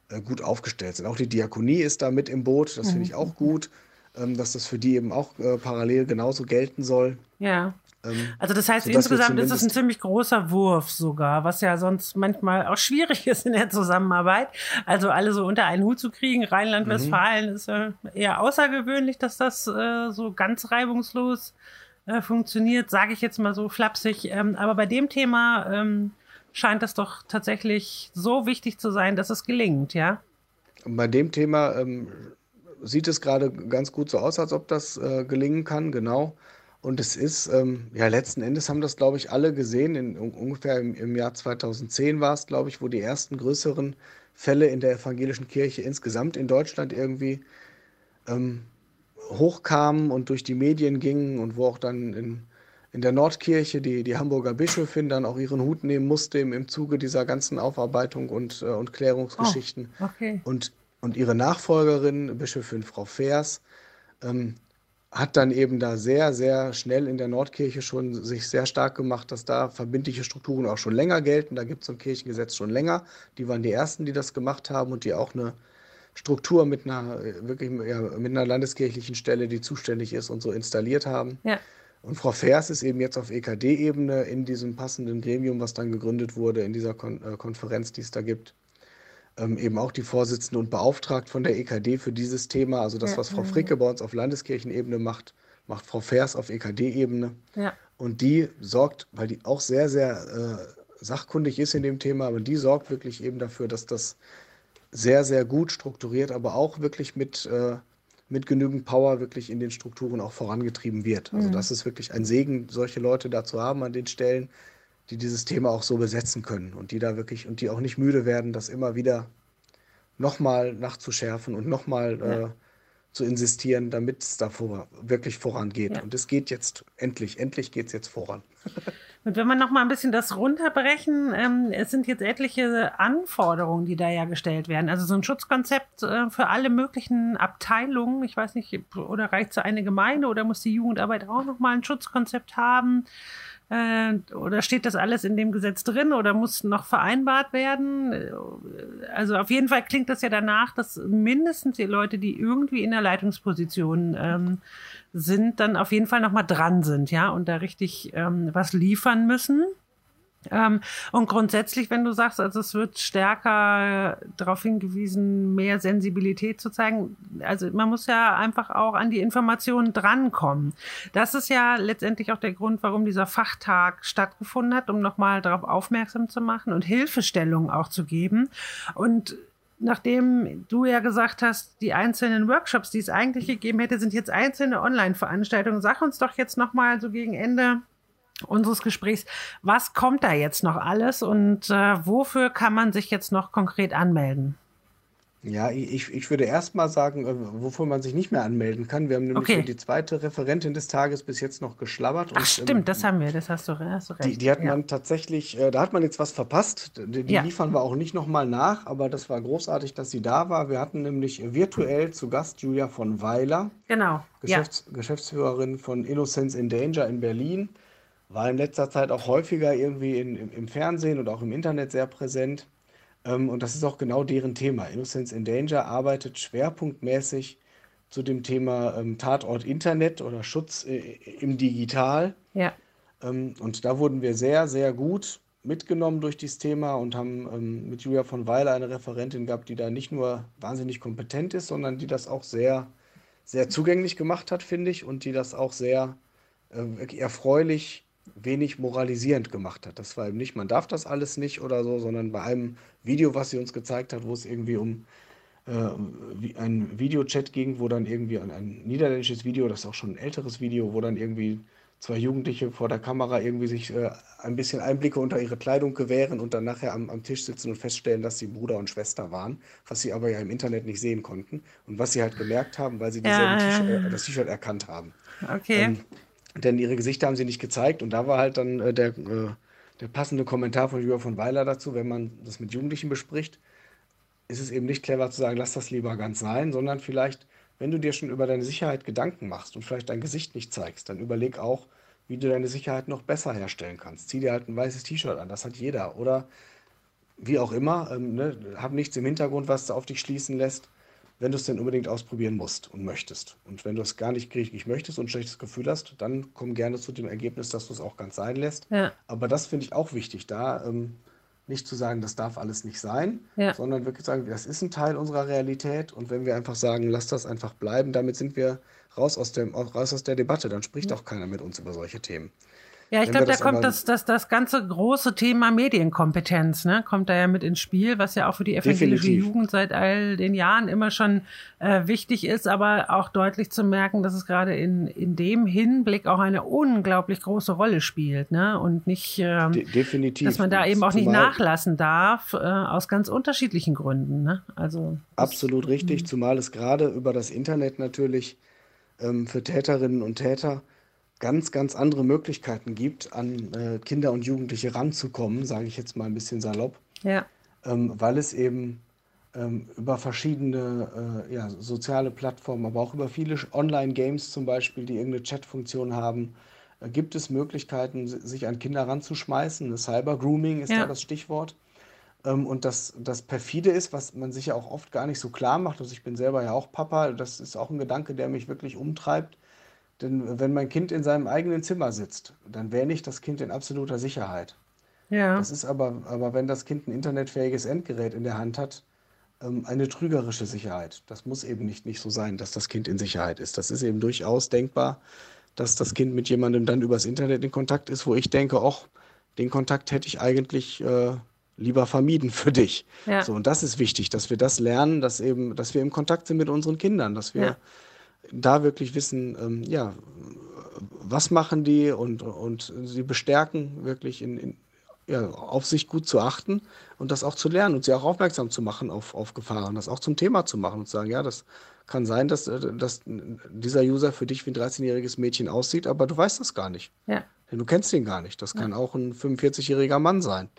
äh, gut aufgestellt sind. Auch die Diakonie ist da mit im Boot. Das finde ich auch gut, ähm, dass das für die eben auch äh, parallel genauso gelten soll. Ja. Ähm, also das heißt, insgesamt ist es ein ziemlich großer Wurf sogar, was ja sonst manchmal auch schwierig <laughs> ist in der Zusammenarbeit. Also alle so unter einen Hut zu kriegen. Rheinland-Westfalen mhm. ist ja eher außergewöhnlich, dass das äh, so ganz reibungslos äh, funktioniert, sage ich jetzt mal so flapsig. Ähm, aber bei dem Thema ähm, scheint das doch tatsächlich so wichtig zu sein, dass es gelingt, ja? Bei dem Thema ähm, sieht es gerade ganz gut so aus, als ob das äh, gelingen kann, genau. Und es ist, ähm, ja, letzten Endes haben das, glaube ich, alle gesehen. In, ungefähr im, im Jahr 2010 war es, glaube ich, wo die ersten größeren Fälle in der evangelischen Kirche insgesamt in Deutschland irgendwie ähm, hochkamen und durch die Medien gingen und wo auch dann in, in der Nordkirche die, die Hamburger Bischöfin dann auch ihren Hut nehmen musste im, im Zuge dieser ganzen Aufarbeitung und, äh, und Klärungsgeschichten. Oh, okay. und, und ihre Nachfolgerin, Bischöfin Frau Fers, ähm, hat dann eben da sehr, sehr schnell in der Nordkirche schon sich sehr stark gemacht, dass da verbindliche Strukturen auch schon länger gelten. Da gibt es ein Kirchengesetz schon länger. Die waren die ersten, die das gemacht haben und die auch eine Struktur mit einer wirklich ja, mit einer landeskirchlichen Stelle, die zuständig ist und so installiert haben. Ja. Und Frau Vers ist eben jetzt auf EKD-Ebene in diesem passenden Gremium, was dann gegründet wurde, in dieser Kon äh, Konferenz, die es da gibt, ähm, eben auch die Vorsitzende und beauftragt von der EKD für dieses Thema. Also das, was Frau Fricke bei uns auf Landeskirchenebene macht, macht Frau Vers auf EKD-Ebene. Ja. Und die sorgt, weil die auch sehr, sehr äh, sachkundig ist in dem Thema, aber die sorgt wirklich eben dafür, dass das sehr, sehr gut strukturiert, aber auch wirklich mit, äh, mit genügend Power wirklich in den Strukturen auch vorangetrieben wird. Also mhm. das ist wirklich ein Segen, solche Leute da zu haben an den Stellen, die dieses Thema auch so besetzen können und die da wirklich und die auch nicht müde werden, das immer wieder nochmal nachzuschärfen und nochmal ja. äh, zu insistieren, damit es da vor, wirklich vorangeht. Ja. Und es geht jetzt endlich, endlich geht es jetzt voran. <laughs> Und wenn wir noch mal ein bisschen das runterbrechen, ähm, es sind jetzt etliche Anforderungen, die da ja gestellt werden. Also so ein Schutzkonzept äh, für alle möglichen Abteilungen. Ich weiß nicht, oder reicht so eine Gemeinde oder muss die Jugendarbeit auch noch mal ein Schutzkonzept haben? Äh, oder steht das alles in dem Gesetz drin oder muss noch vereinbart werden? Also auf jeden Fall klingt das ja danach, dass mindestens die Leute, die irgendwie in der Leitungsposition ähm, sind, dann auf jeden Fall noch mal dran sind, ja, und da richtig ähm, was liefern müssen. Ähm, und grundsätzlich, wenn du sagst, also es wird stärker darauf hingewiesen, mehr Sensibilität zu zeigen, also man muss ja einfach auch an die Informationen drankommen. Das ist ja letztendlich auch der Grund, warum dieser Fachtag stattgefunden hat, um nochmal darauf aufmerksam zu machen und Hilfestellungen auch zu geben. Und nachdem du ja gesagt hast, die einzelnen Workshops, die es eigentlich gegeben hätte, sind jetzt einzelne Online-Veranstaltungen. Sag uns doch jetzt nochmal so gegen Ende unseres Gesprächs. Was kommt da jetzt noch alles und äh, wofür kann man sich jetzt noch konkret anmelden? Ja, ich, ich würde erst mal sagen, äh, wofür man sich nicht mehr anmelden kann. Wir haben nämlich okay. für die zweite Referentin des Tages bis jetzt noch geschlabbert. Ach, und, stimmt, ähm, das haben wir, das hast du, hast du recht. Die, die hat ja. man tatsächlich, äh, da hat man jetzt was verpasst. Die, die ja. liefern wir auch nicht nochmal nach, aber das war großartig, dass sie da war. Wir hatten nämlich virtuell zu Gast Julia von Weiler. Genau. Geschäfts ja. Geschäftsführerin von Innocence in Danger in Berlin. War in letzter Zeit auch häufiger irgendwie in, im, im Fernsehen und auch im Internet sehr präsent. Ähm, und das ist auch genau deren Thema. Innocence in Danger arbeitet schwerpunktmäßig zu dem Thema ähm, Tatort Internet oder Schutz äh, im Digital. Ja. Ähm, und da wurden wir sehr, sehr gut mitgenommen durch dieses Thema und haben ähm, mit Julia von Weiler eine Referentin gehabt, die da nicht nur wahnsinnig kompetent ist, sondern die das auch sehr, sehr zugänglich gemacht hat, finde ich, und die das auch sehr äh, erfreulich wenig moralisierend gemacht hat. Das war eben nicht, man darf das alles nicht oder so, sondern bei einem Video, was sie uns gezeigt hat, wo es irgendwie um äh, ein Videochat ging, wo dann irgendwie ein, ein, niederländisches Video, das ist auch schon ein älteres Video, wo dann irgendwie zwei Jugendliche vor der Kamera irgendwie sich äh, ein bisschen Einblicke unter ihre Kleidung gewähren und dann nachher am, am, Tisch sitzen und feststellen, dass sie Bruder und Schwester waren, was sie aber ja im Internet nicht sehen konnten und was sie halt gemerkt haben, weil sie ja, äh, das T-Shirt erkannt haben. Okay. Ähm, denn ihre Gesichter haben sie nicht gezeigt und da war halt dann äh, der, äh, der passende Kommentar von Jürgen von Weiler dazu, wenn man das mit Jugendlichen bespricht, ist es eben nicht clever zu sagen, lass das lieber ganz sein, sondern vielleicht, wenn du dir schon über deine Sicherheit Gedanken machst und vielleicht dein Gesicht nicht zeigst, dann überleg auch, wie du deine Sicherheit noch besser herstellen kannst. Zieh dir halt ein weißes T-Shirt an, das hat jeder. Oder wie auch immer, ähm, ne, hab nichts im Hintergrund, was auf dich schließen lässt wenn du es denn unbedingt ausprobieren musst und möchtest. Und wenn du es gar nicht richtig möchtest und ein schlechtes Gefühl hast, dann komm gerne zu dem Ergebnis, dass du es auch ganz sein lässt. Ja. Aber das finde ich auch wichtig, da ähm, nicht zu sagen, das darf alles nicht sein, ja. sondern wirklich sagen, das ist ein Teil unserer Realität. Und wenn wir einfach sagen, lass das einfach bleiben, damit sind wir raus aus, dem, raus aus der Debatte. Dann spricht auch keiner mit uns über solche Themen. Ja, ich glaube, da kommt das, das, das ganze große Thema Medienkompetenz, ne, kommt da ja mit ins Spiel, was ja auch für die evangelische Jugend seit all den Jahren immer schon äh, wichtig ist, aber auch deutlich zu merken, dass es gerade in, in dem Hinblick auch eine unglaublich große Rolle spielt, ne, und nicht, De definitiv, dass man da eben auch nicht nachlassen darf, äh, aus ganz unterschiedlichen Gründen, ne, also. Absolut richtig, mhm. zumal es gerade über das Internet natürlich ähm, für Täterinnen und Täter ganz, ganz andere Möglichkeiten gibt, an äh, Kinder und Jugendliche ranzukommen, sage ich jetzt mal ein bisschen salopp. Ja. Ähm, weil es eben ähm, über verschiedene äh, ja, soziale Plattformen, aber auch über viele Online-Games zum Beispiel, die irgendeine Chat-Funktion haben, äh, gibt es Möglichkeiten, sich an Kinder ranzuschmeißen. Cyber-Grooming ist ja. da das Stichwort. Ähm, und das, das perfide ist, was man sich ja auch oft gar nicht so klar macht, also ich bin selber ja auch Papa, das ist auch ein Gedanke, der mich wirklich umtreibt denn wenn mein Kind in seinem eigenen Zimmer sitzt, dann wäre nicht das Kind in absoluter Sicherheit. Ja. Das ist aber, aber wenn das Kind ein internetfähiges Endgerät in der Hand hat, ähm, eine trügerische Sicherheit. Das muss eben nicht, nicht so sein, dass das Kind in Sicherheit ist. Das ist eben durchaus denkbar, dass das Kind mit jemandem dann übers Internet in Kontakt ist, wo ich denke, ach, den Kontakt hätte ich eigentlich äh, lieber vermieden für dich. Ja. So, und das ist wichtig, dass wir das lernen, dass eben, dass wir im Kontakt sind mit unseren Kindern, dass wir ja da wirklich wissen, ähm, ja, was machen die und, und sie bestärken, wirklich in, in, ja, auf sich gut zu achten und das auch zu lernen und sie auch aufmerksam zu machen auf, auf Gefahren, das auch zum Thema zu machen und zu sagen, ja, das kann sein, dass, äh, dass dieser User für dich wie ein 13-jähriges Mädchen aussieht, aber du weißt das gar nicht. Ja. Denn du kennst ihn gar nicht. Das kann auch ein 45-jähriger Mann sein,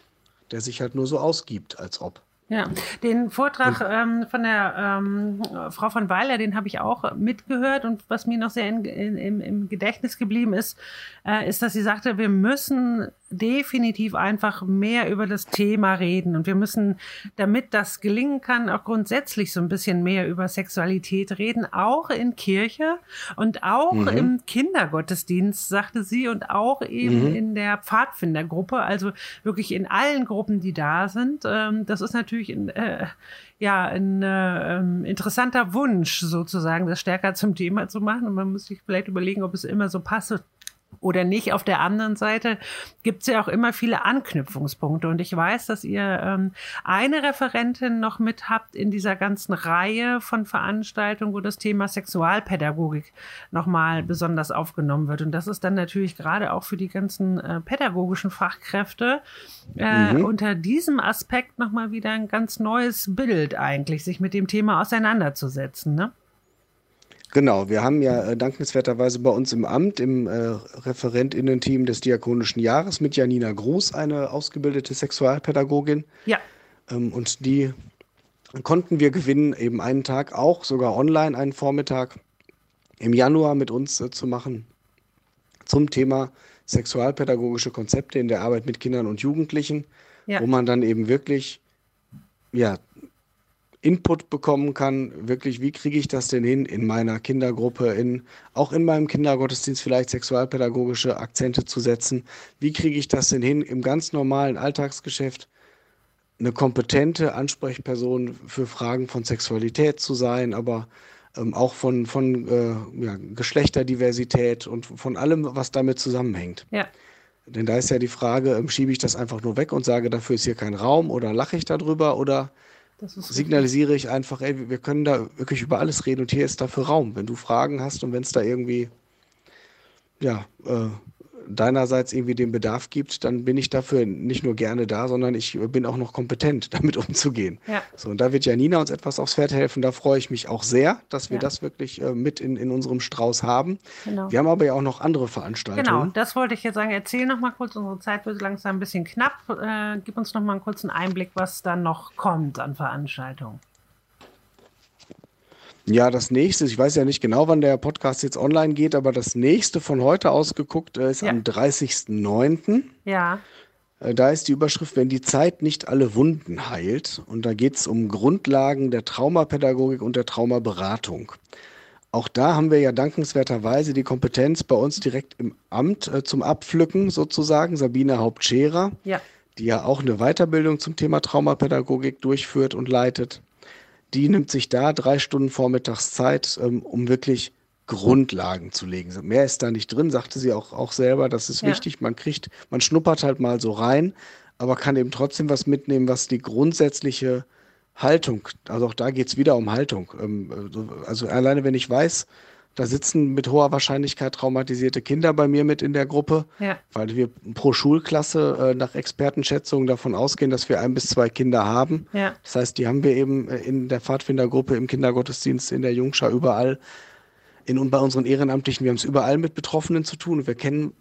der sich halt nur so ausgibt, als ob. Ja, den Vortrag ähm, von der ähm, Frau von Weiler, den habe ich auch mitgehört und was mir noch sehr in, in, im, im Gedächtnis geblieben ist, äh, ist, dass sie sagte, wir müssen definitiv einfach mehr über das Thema reden. Und wir müssen, damit das gelingen kann, auch grundsätzlich so ein bisschen mehr über Sexualität reden, auch in Kirche und auch mhm. im Kindergottesdienst, sagte sie, und auch eben mhm. in der Pfadfindergruppe, also wirklich in allen Gruppen, die da sind. Ähm, das ist natürlich ein, äh, ja, ein äh, ähm, interessanter Wunsch sozusagen, das stärker zum Thema zu machen. Und man muss sich vielleicht überlegen, ob es immer so passt oder nicht. Auf der anderen Seite gibt es ja auch immer viele Anknüpfungspunkte. Und ich weiß, dass ihr ähm, eine Referentin noch mit habt in dieser ganzen Reihe von Veranstaltungen, wo das Thema Sexualpädagogik nochmal besonders aufgenommen wird. Und das ist dann natürlich gerade auch für die ganzen äh, pädagogischen Fachkräfte äh, mhm. unter diesem Aspekt nochmal wieder ein ganz neues Bild eigentlich, sich mit dem Thema auseinanderzusetzen. Ne? Genau, wir haben ja äh, dankenswerterweise bei uns im Amt, im äh, Referentinnen-Team des Diakonischen Jahres mit Janina Gruß eine ausgebildete Sexualpädagogin. Ja. Ähm, und die konnten wir gewinnen, eben einen Tag auch, sogar online einen Vormittag im Januar mit uns äh, zu machen zum Thema sexualpädagogische Konzepte in der Arbeit mit Kindern und Jugendlichen, ja. wo man dann eben wirklich ja, Input bekommen kann, wirklich, wie kriege ich das denn hin in meiner Kindergruppe, in, auch in meinem Kindergottesdienst vielleicht sexualpädagogische Akzente zu setzen, wie kriege ich das denn hin, im ganz normalen Alltagsgeschäft eine kompetente Ansprechperson für Fragen von Sexualität zu sein, aber ähm, auch von, von äh, ja, Geschlechterdiversität und von allem, was damit zusammenhängt. Ja. Denn da ist ja die Frage, ähm, schiebe ich das einfach nur weg und sage, dafür ist hier kein Raum oder lache ich darüber oder signalisiere ich einfach, ey, wir können da wirklich über alles reden und hier ist dafür Raum. Wenn du Fragen hast und wenn es da irgendwie ja, äh, deinerseits irgendwie den Bedarf gibt, dann bin ich dafür nicht nur gerne da, sondern ich bin auch noch kompetent, <laughs> damit umzugehen. Ja. So, und da wird Janina uns etwas aufs Pferd helfen. Da freue ich mich auch sehr, dass wir ja. das wirklich äh, mit in, in unserem Strauß haben. Genau. Wir haben aber ja auch noch andere Veranstaltungen. Genau, das wollte ich jetzt sagen. Erzähl noch mal kurz, unsere Zeit wird langsam ein bisschen knapp. Äh, gib uns noch mal einen kurzen Einblick, was dann noch kommt an Veranstaltungen. Ja, das nächste, ich weiß ja nicht genau, wann der Podcast jetzt online geht, aber das nächste von heute ausgeguckt äh, ist ja. am 30.09. Ja. Äh, da ist die Überschrift, wenn die Zeit nicht alle Wunden heilt. Und da geht es um Grundlagen der Traumapädagogik und der Traumaberatung. Auch da haben wir ja dankenswerterweise die Kompetenz bei uns direkt im Amt äh, zum Abpflücken sozusagen, Sabine Hauptscherer, ja. die ja auch eine Weiterbildung zum Thema Traumapädagogik durchführt und leitet die nimmt sich da drei Stunden vormittags Zeit, ähm, um wirklich Grundlagen zu legen. Mehr ist da nicht drin, sagte sie auch, auch selber. Das ist ja. wichtig. Man kriegt, man schnuppert halt mal so rein, aber kann eben trotzdem was mitnehmen, was die grundsätzliche Haltung, also auch da geht es wieder um Haltung. Ähm, also alleine wenn ich weiß, da sitzen mit hoher Wahrscheinlichkeit traumatisierte Kinder bei mir mit in der Gruppe, ja. weil wir pro Schulklasse äh, nach Expertenschätzungen davon ausgehen, dass wir ein bis zwei Kinder haben. Ja. Das heißt, die haben wir eben äh, in der Pfadfindergruppe, im Kindergottesdienst, in der Jungschar, überall. In, und bei unseren Ehrenamtlichen, wir haben es überall mit Betroffenen zu tun. Wir kennen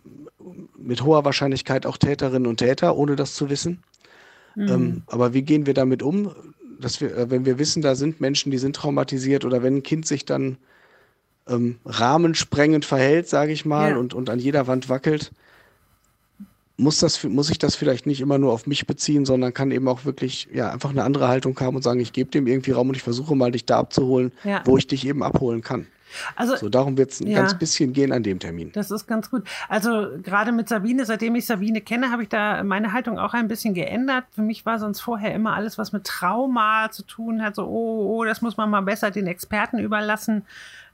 mit hoher Wahrscheinlichkeit auch Täterinnen und Täter, ohne das zu wissen. Mhm. Ähm, aber wie gehen wir damit um? Dass wir, äh, wenn wir wissen, da sind Menschen, die sind traumatisiert oder wenn ein Kind sich dann ähm, rahmensprengend verhält, sage ich mal, ja. und, und an jeder Wand wackelt, muss, das, muss ich das vielleicht nicht immer nur auf mich beziehen, sondern kann eben auch wirklich ja, einfach eine andere Haltung haben und sagen, ich gebe dem irgendwie Raum und ich versuche mal, dich da abzuholen, ja. wo ich dich eben abholen kann. Also, so, darum wird es ein ja, ganz bisschen gehen an dem Termin. Das ist ganz gut. Also gerade mit Sabine, seitdem ich Sabine kenne, habe ich da meine Haltung auch ein bisschen geändert. Für mich war sonst vorher immer alles, was mit Trauma zu tun hat, so, oh, oh, das muss man mal besser den Experten überlassen.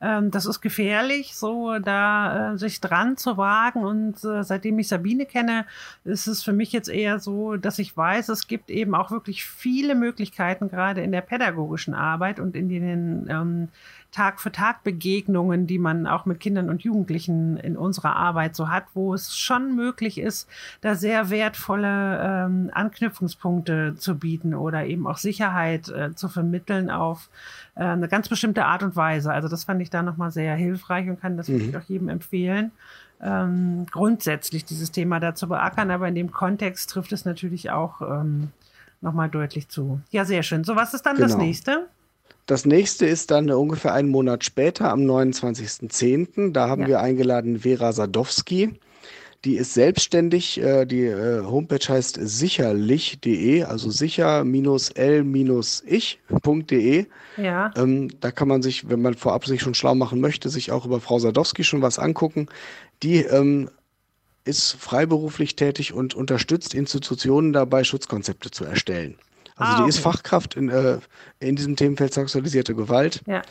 Ähm, das ist gefährlich, so da äh, sich dran zu wagen. Und äh, seitdem ich Sabine kenne, ist es für mich jetzt eher so, dass ich weiß, es gibt eben auch wirklich viele Möglichkeiten, gerade in der pädagogischen Arbeit und in den ähm, Tag für Tag Begegnungen, die man auch mit Kindern und Jugendlichen in unserer Arbeit so hat, wo es schon möglich ist, da sehr wertvolle ähm, Anknüpfungspunkte zu bieten oder eben auch Sicherheit äh, zu vermitteln auf äh, eine ganz bestimmte Art und Weise. Also das fand ich da nochmal sehr hilfreich und kann das mhm. wirklich auch jedem empfehlen. Ähm, grundsätzlich dieses Thema da zu beackern, aber in dem Kontext trifft es natürlich auch ähm, nochmal deutlich zu. Ja, sehr schön. So, was ist dann genau. das nächste? Das nächste ist dann ungefähr einen Monat später, am 29.10. Da haben ja. wir eingeladen Vera Sadowski. Die ist selbstständig. Äh, die äh, Homepage heißt sicherlich.de, also sicher-l-ich.de. Ja. Ähm, da kann man sich, wenn man vorab sich schon schlau machen möchte, sich auch über Frau Sadowski schon was angucken. Die ähm, ist freiberuflich tätig und unterstützt Institutionen dabei, Schutzkonzepte zu erstellen. Also ah, die okay. ist Fachkraft in, äh, in diesem Themenfeld sexualisierte Gewalt. Ja.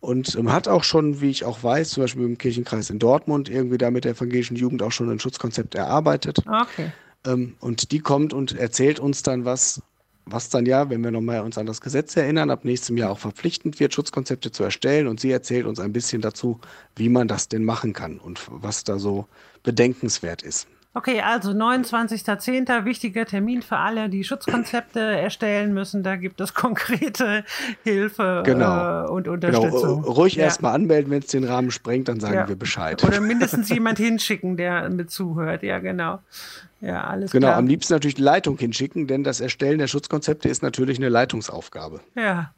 Und ähm, hat auch schon, wie ich auch weiß, zum Beispiel im Kirchenkreis in Dortmund, irgendwie da mit der evangelischen Jugend auch schon ein Schutzkonzept erarbeitet. Okay. Ähm, und die kommt und erzählt uns dann was, was dann ja, wenn wir nochmal uns an das Gesetz erinnern, ab nächstem Jahr auch verpflichtend wird, Schutzkonzepte zu erstellen. Und sie erzählt uns ein bisschen dazu, wie man das denn machen kann und was da so bedenkenswert ist. Okay, also 29.10. wichtiger Termin für alle, die Schutzkonzepte erstellen müssen. Da gibt es <laughs> konkrete Hilfe genau. äh, und genau. Unterstützung. Genau. Ruhig ja. erstmal anmelden, wenn es den Rahmen sprengt, dann sagen ja. wir Bescheid. Oder mindestens <laughs> jemand hinschicken, der mit zuhört. Ja, genau. Ja, alles genau, klar. am liebsten natürlich die Leitung hinschicken, denn das Erstellen der Schutzkonzepte ist natürlich eine Leitungsaufgabe. Ja.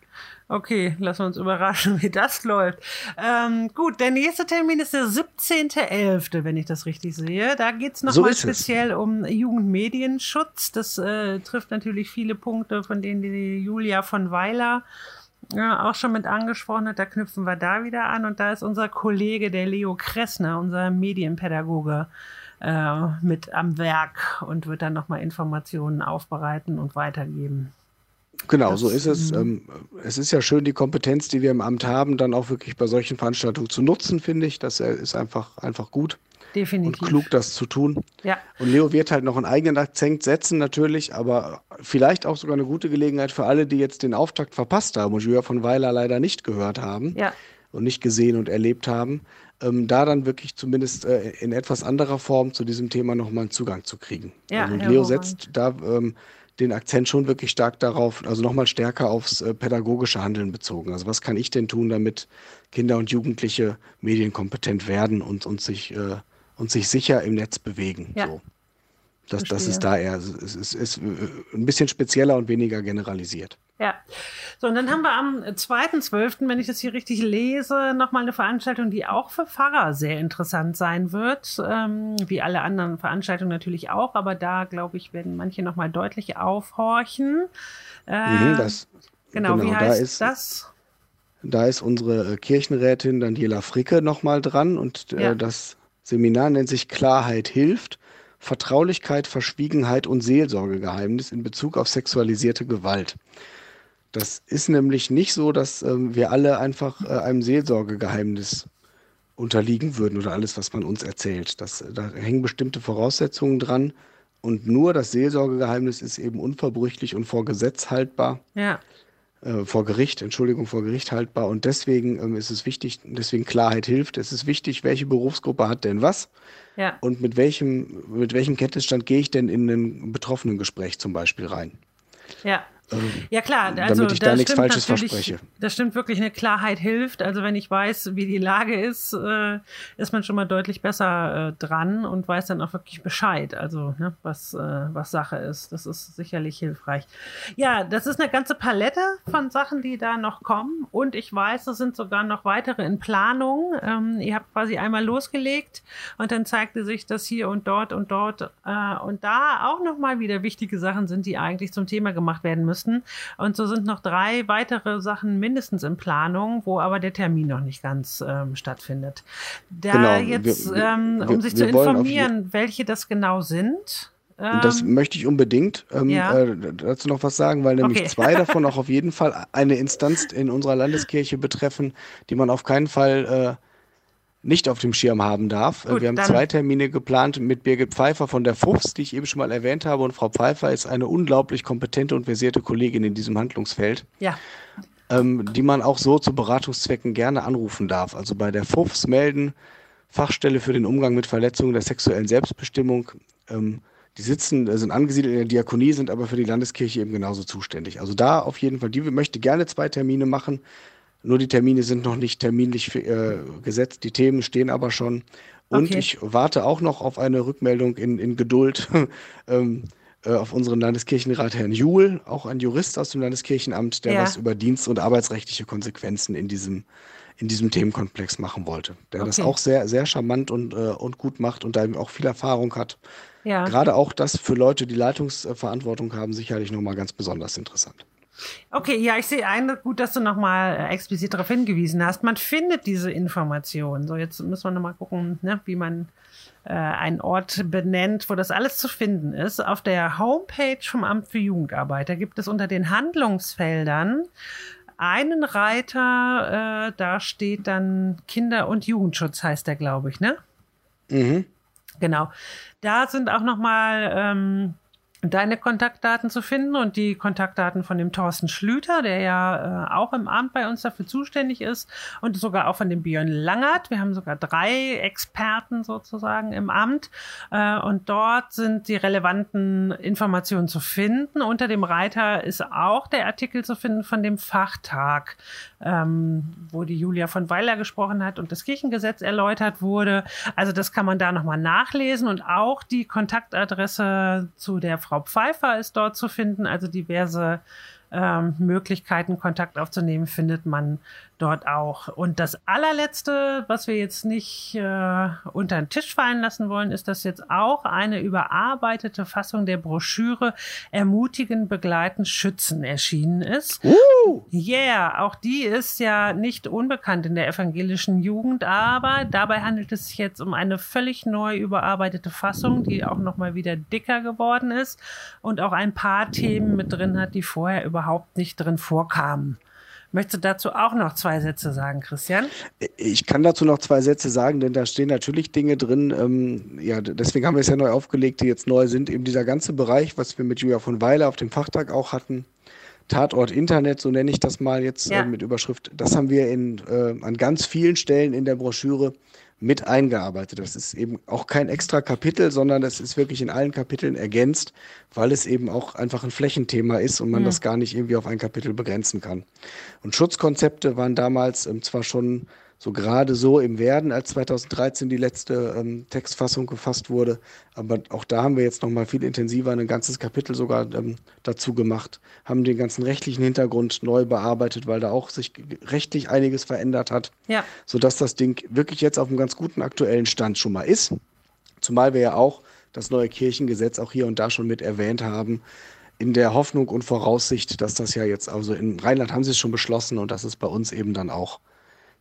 Okay, lassen wir uns überraschen, <laughs> wie das läuft. Ähm, gut, der nächste Termin ist der 17.11., wenn ich das richtig sehe. Da geht es nochmal so speziell um Jugendmedienschutz. Das äh, trifft natürlich viele Punkte, von denen die Julia von Weiler ja, auch schon mit angesprochen hat. Da knüpfen wir da wieder an. Und da ist unser Kollege, der Leo Kressner, unser Medienpädagoge, äh, mit am Werk und wird dann nochmal Informationen aufbereiten und weitergeben. Genau, das, so ist es. Mhm. Ähm, es ist ja schön, die Kompetenz, die wir im Amt haben, dann auch wirklich bei solchen Veranstaltungen zu nutzen, finde ich. Das äh, ist einfach, einfach gut. Definitiv. Und klug, das zu tun. Ja. Und Leo wird halt noch einen eigenen Akzent setzen, natürlich, aber vielleicht auch sogar eine gute Gelegenheit für alle, die jetzt den Auftakt verpasst haben und Julia von Weiler leider nicht gehört haben ja. und nicht gesehen und erlebt haben, ähm, da dann wirklich zumindest äh, in etwas anderer Form zu diesem Thema nochmal einen Zugang zu kriegen. Ja, also, und Leo setzt da ähm, den Akzent schon wirklich stark darauf, also nochmal stärker aufs äh, pädagogische Handeln bezogen. Also was kann ich denn tun, damit Kinder und Jugendliche medienkompetent werden und, und, sich, äh, und sich sicher im Netz bewegen? Ja. So. Das, das ist da eher, es ist, ist, äh, ein bisschen spezieller und weniger generalisiert. Ja. So, und dann haben wir am 2.12., wenn ich das hier richtig lese, nochmal eine Veranstaltung, die auch für Pfarrer sehr interessant sein wird. Ähm, wie alle anderen Veranstaltungen natürlich auch, aber da, glaube ich, werden manche nochmal deutlich aufhorchen. Äh, mhm, das, genau, genau, wie heißt da ist, das? Da ist unsere äh, Kirchenrätin Daniela Fricke nochmal dran und äh, ja. das Seminar nennt sich Klarheit hilft. Vertraulichkeit, Verschwiegenheit und Seelsorgegeheimnis in Bezug auf sexualisierte Gewalt. Das ist nämlich nicht so, dass ähm, wir alle einfach äh, einem Seelsorgegeheimnis unterliegen würden oder alles, was man uns erzählt. Das, da hängen bestimmte Voraussetzungen dran. Und nur das Seelsorgegeheimnis ist eben unverbrüchlich und vor Gesetz haltbar. Ja. Äh, vor Gericht, Entschuldigung, vor Gericht haltbar. Und deswegen ähm, ist es wichtig, deswegen Klarheit hilft. Es ist wichtig, welche Berufsgruppe hat denn was? Ja. Und mit welchem, mit welchem Kenntnisstand gehe ich denn in ein betroffenen Gespräch zum Beispiel rein? Ja. Ähm, ja klar, also damit ich da nichts Falsches verspreche. Das stimmt wirklich, eine Klarheit hilft. Also wenn ich weiß, wie die Lage ist, äh, ist man schon mal deutlich besser äh, dran und weiß dann auch wirklich Bescheid, also ne, was, äh, was Sache ist. Das ist sicherlich hilfreich. Ja, das ist eine ganze Palette von Sachen, die da noch kommen. Und ich weiß, es sind sogar noch weitere in Planung. Ähm, ihr habt quasi einmal losgelegt und dann zeigte sich, dass hier und dort und dort äh, und da auch nochmal wieder wichtige Sachen sind, die eigentlich zum Thema gemacht werden müssen müssen. Und so sind noch drei weitere Sachen mindestens in Planung, wo aber der Termin noch nicht ganz ähm, stattfindet. Da genau, jetzt, wir, ähm, um wir, sich zu informieren, welche das genau sind. Das ähm, möchte ich unbedingt ähm, ja. äh, dazu noch was sagen, weil nämlich okay. zwei <laughs> davon auch auf jeden Fall eine Instanz in unserer Landeskirche betreffen, die man auf keinen Fall äh, nicht auf dem Schirm haben darf. Gut, wir haben zwei Termine geplant mit Birgit Pfeiffer von der FUFS, die ich eben schon mal erwähnt habe. Und Frau Pfeiffer ist eine unglaublich kompetente und versierte Kollegin in diesem Handlungsfeld. Ja. Ähm, die man auch so zu Beratungszwecken gerne anrufen darf. Also bei der FUFS melden, Fachstelle für den Umgang mit Verletzungen der sexuellen Selbstbestimmung. Ähm, die sitzen, äh, sind angesiedelt in der Diakonie, sind aber für die Landeskirche eben genauso zuständig. Also da auf jeden Fall, die möchte gerne zwei Termine machen. Nur die Termine sind noch nicht terminlich äh, gesetzt, die Themen stehen aber schon. Und okay. ich warte auch noch auf eine Rückmeldung in, in Geduld <laughs> ähm, äh, auf unseren Landeskirchenrat Herrn Juhl, auch ein Jurist aus dem Landeskirchenamt, der ja. was über Dienst- und arbeitsrechtliche Konsequenzen in diesem, in diesem Themenkomplex machen wollte. Der okay. das auch sehr, sehr charmant und, äh, und gut macht und da eben auch viel Erfahrung hat. Ja. Gerade auch das für Leute, die Leitungsverantwortung haben, sicherlich nochmal ganz besonders interessant. Okay, ja, ich sehe ein, gut, dass du nochmal äh, explizit darauf hingewiesen hast. Man findet diese Informationen. So, jetzt müssen wir nochmal gucken, ne, wie man äh, einen Ort benennt, wo das alles zu finden ist. Auf der Homepage vom Amt für Jugendarbeit, da gibt es unter den Handlungsfeldern einen Reiter, äh, da steht dann Kinder- und Jugendschutz, heißt der, glaube ich, ne? Mhm. Genau. Da sind auch nochmal ähm, deine Kontaktdaten zu finden und die Kontaktdaten von dem Thorsten Schlüter, der ja äh, auch im Amt bei uns dafür zuständig ist und sogar auch von dem Björn Langert. Wir haben sogar drei Experten sozusagen im Amt äh, und dort sind die relevanten Informationen zu finden. Unter dem Reiter ist auch der Artikel zu finden von dem Fachtag, ähm, wo die Julia von Weiler gesprochen hat und das Kirchengesetz erläutert wurde. Also das kann man da nochmal nachlesen und auch die Kontaktadresse zu der Frau Pfeiffer ist dort zu finden, also diverse ähm, Möglichkeiten, Kontakt aufzunehmen, findet man dort auch. Und das allerletzte, was wir jetzt nicht äh, unter den Tisch fallen lassen wollen, ist, dass jetzt auch eine überarbeitete Fassung der Broschüre Ermutigen, Begleiten, Schützen erschienen ist. Uh. Yeah, auch die ist ja nicht unbekannt in der evangelischen Jugend, aber dabei handelt es sich jetzt um eine völlig neu überarbeitete Fassung, die auch nochmal wieder dicker geworden ist und auch ein paar Themen mit drin hat, die vorher über überhaupt nicht drin vorkamen. Möchtest du dazu auch noch zwei Sätze sagen, Christian? Ich kann dazu noch zwei Sätze sagen, denn da stehen natürlich Dinge drin. Ähm, ja, deswegen haben wir es ja neu aufgelegt, die jetzt neu sind. Eben dieser ganze Bereich, was wir mit Julia von Weiler auf dem Fachtag auch hatten. Tatort Internet, so nenne ich das mal jetzt ja. äh, mit Überschrift. Das haben wir in, äh, an ganz vielen Stellen in der Broschüre mit eingearbeitet. Das ist eben auch kein extra Kapitel, sondern das ist wirklich in allen Kapiteln ergänzt, weil es eben auch einfach ein Flächenthema ist und man mhm. das gar nicht irgendwie auf ein Kapitel begrenzen kann. Und Schutzkonzepte waren damals ähm, zwar schon so gerade so im Werden, als 2013 die letzte ähm, Textfassung gefasst wurde. Aber auch da haben wir jetzt nochmal viel intensiver ein ganzes Kapitel sogar ähm, dazu gemacht, haben den ganzen rechtlichen Hintergrund neu bearbeitet, weil da auch sich rechtlich einiges verändert hat, ja. sodass das Ding wirklich jetzt auf einem ganz guten aktuellen Stand schon mal ist. Zumal wir ja auch das neue Kirchengesetz auch hier und da schon mit erwähnt haben, in der Hoffnung und Voraussicht, dass das ja jetzt, also in Rheinland haben sie es schon beschlossen und dass es bei uns eben dann auch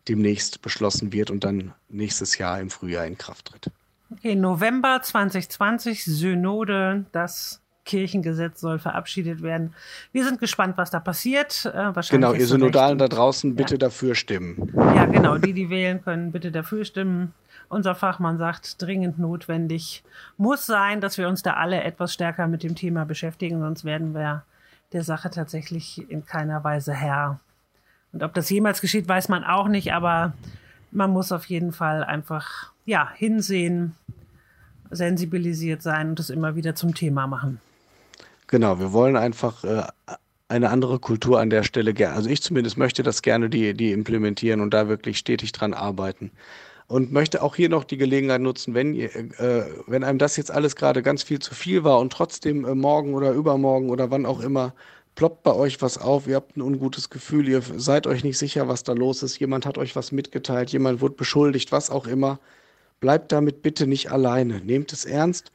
demnächst beschlossen wird und dann nächstes Jahr im Frühjahr in Kraft tritt. Okay, November 2020, Synode, das Kirchengesetz soll verabschiedet werden. Wir sind gespannt, was da passiert. Äh, genau, ihr Synodalen da draußen, bitte ja. dafür stimmen. Ja, genau, die, die wählen können, bitte dafür stimmen. Unser Fachmann sagt, dringend notwendig muss sein, dass wir uns da alle etwas stärker mit dem Thema beschäftigen, sonst werden wir der Sache tatsächlich in keiner Weise Herr. Und ob das jemals geschieht, weiß man auch nicht, aber man muss auf jeden Fall einfach ja, hinsehen, sensibilisiert sein und das immer wieder zum Thema machen. Genau, wir wollen einfach äh, eine andere Kultur an der Stelle gerne. Also ich zumindest möchte das gerne die, die implementieren und da wirklich stetig dran arbeiten. Und möchte auch hier noch die Gelegenheit nutzen, wenn, ihr, äh, wenn einem das jetzt alles gerade ganz viel zu viel war und trotzdem äh, morgen oder übermorgen oder wann auch immer ploppt bei euch was auf, ihr habt ein ungutes Gefühl, ihr seid euch nicht sicher, was da los ist, jemand hat euch was mitgeteilt, jemand wurde beschuldigt, was auch immer. Bleibt damit bitte nicht alleine. Nehmt es ernst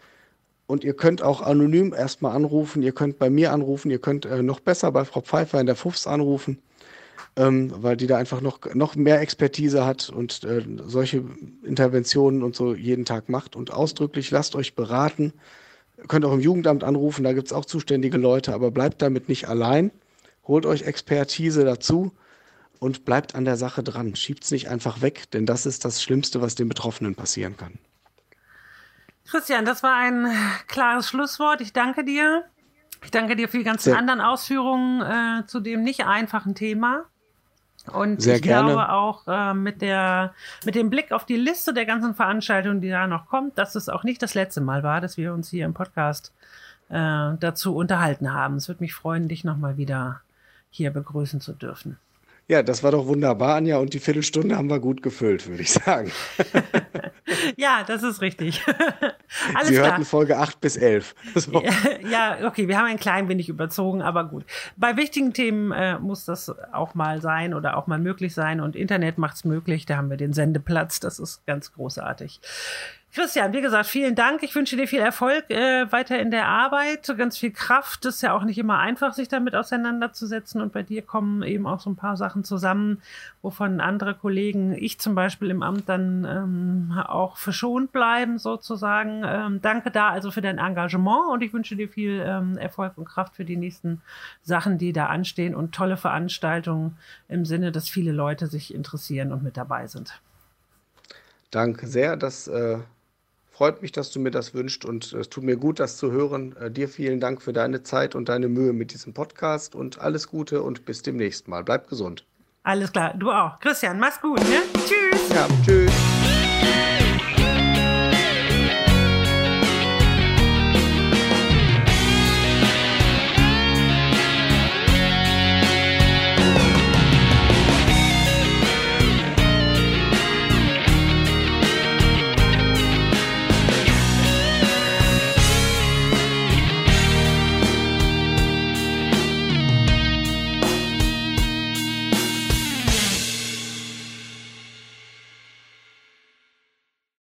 und ihr könnt auch anonym erstmal anrufen, ihr könnt bei mir anrufen, ihr könnt äh, noch besser bei Frau Pfeiffer in der FUFS anrufen, ähm, weil die da einfach noch, noch mehr Expertise hat und äh, solche Interventionen und so jeden Tag macht. Und ausdrücklich lasst euch beraten könnt auch im Jugendamt anrufen, da gibt es auch zuständige Leute, aber bleibt damit nicht allein. Holt euch Expertise dazu und bleibt an der Sache dran. Schiebt es nicht einfach weg, denn das ist das Schlimmste, was den Betroffenen passieren kann. Christian, das war ein klares Schlusswort. Ich danke dir. Ich danke dir für die ganzen Sehr. anderen Ausführungen äh, zu dem nicht einfachen Thema. Und Sehr ich gerne. glaube auch äh, mit, der, mit dem Blick auf die Liste der ganzen Veranstaltungen, die da noch kommt, dass es auch nicht das letzte Mal war, dass wir uns hier im Podcast äh, dazu unterhalten haben. Es würde mich freuen, dich nochmal wieder hier begrüßen zu dürfen. Ja, das war doch wunderbar, Anja. Und die Viertelstunde haben wir gut gefüllt, würde ich sagen. <laughs> ja, das ist richtig. <laughs> Alles Sie klar. hörten Folge 8 bis 11. So. <laughs> Ja, okay, wir haben ein klein wenig überzogen, aber gut. Bei wichtigen Themen äh, muss das auch mal sein oder auch mal möglich sein. Und Internet macht es möglich. Da haben wir den Sendeplatz. Das ist ganz großartig. Christian, wie gesagt, vielen Dank. Ich wünsche dir viel Erfolg äh, weiter in der Arbeit, ganz viel Kraft. Das ist ja auch nicht immer einfach, sich damit auseinanderzusetzen. Und bei dir kommen eben auch so ein paar Sachen zusammen, wovon andere Kollegen, ich zum Beispiel im Amt, dann ähm, auch verschont bleiben, sozusagen. Ähm, danke da also für dein Engagement und ich wünsche dir viel ähm, Erfolg und Kraft für die nächsten Sachen, die da anstehen und tolle Veranstaltungen im Sinne, dass viele Leute sich interessieren und mit dabei sind. Danke sehr. Das äh, Freut mich, dass du mir das wünschst und es tut mir gut, das zu hören. Äh, dir vielen Dank für deine Zeit und deine Mühe mit diesem Podcast und alles Gute und bis demnächst mal. Bleib gesund. Alles klar, du auch. Christian, mach's gut, ne? Tschüss. Ja, tschüss.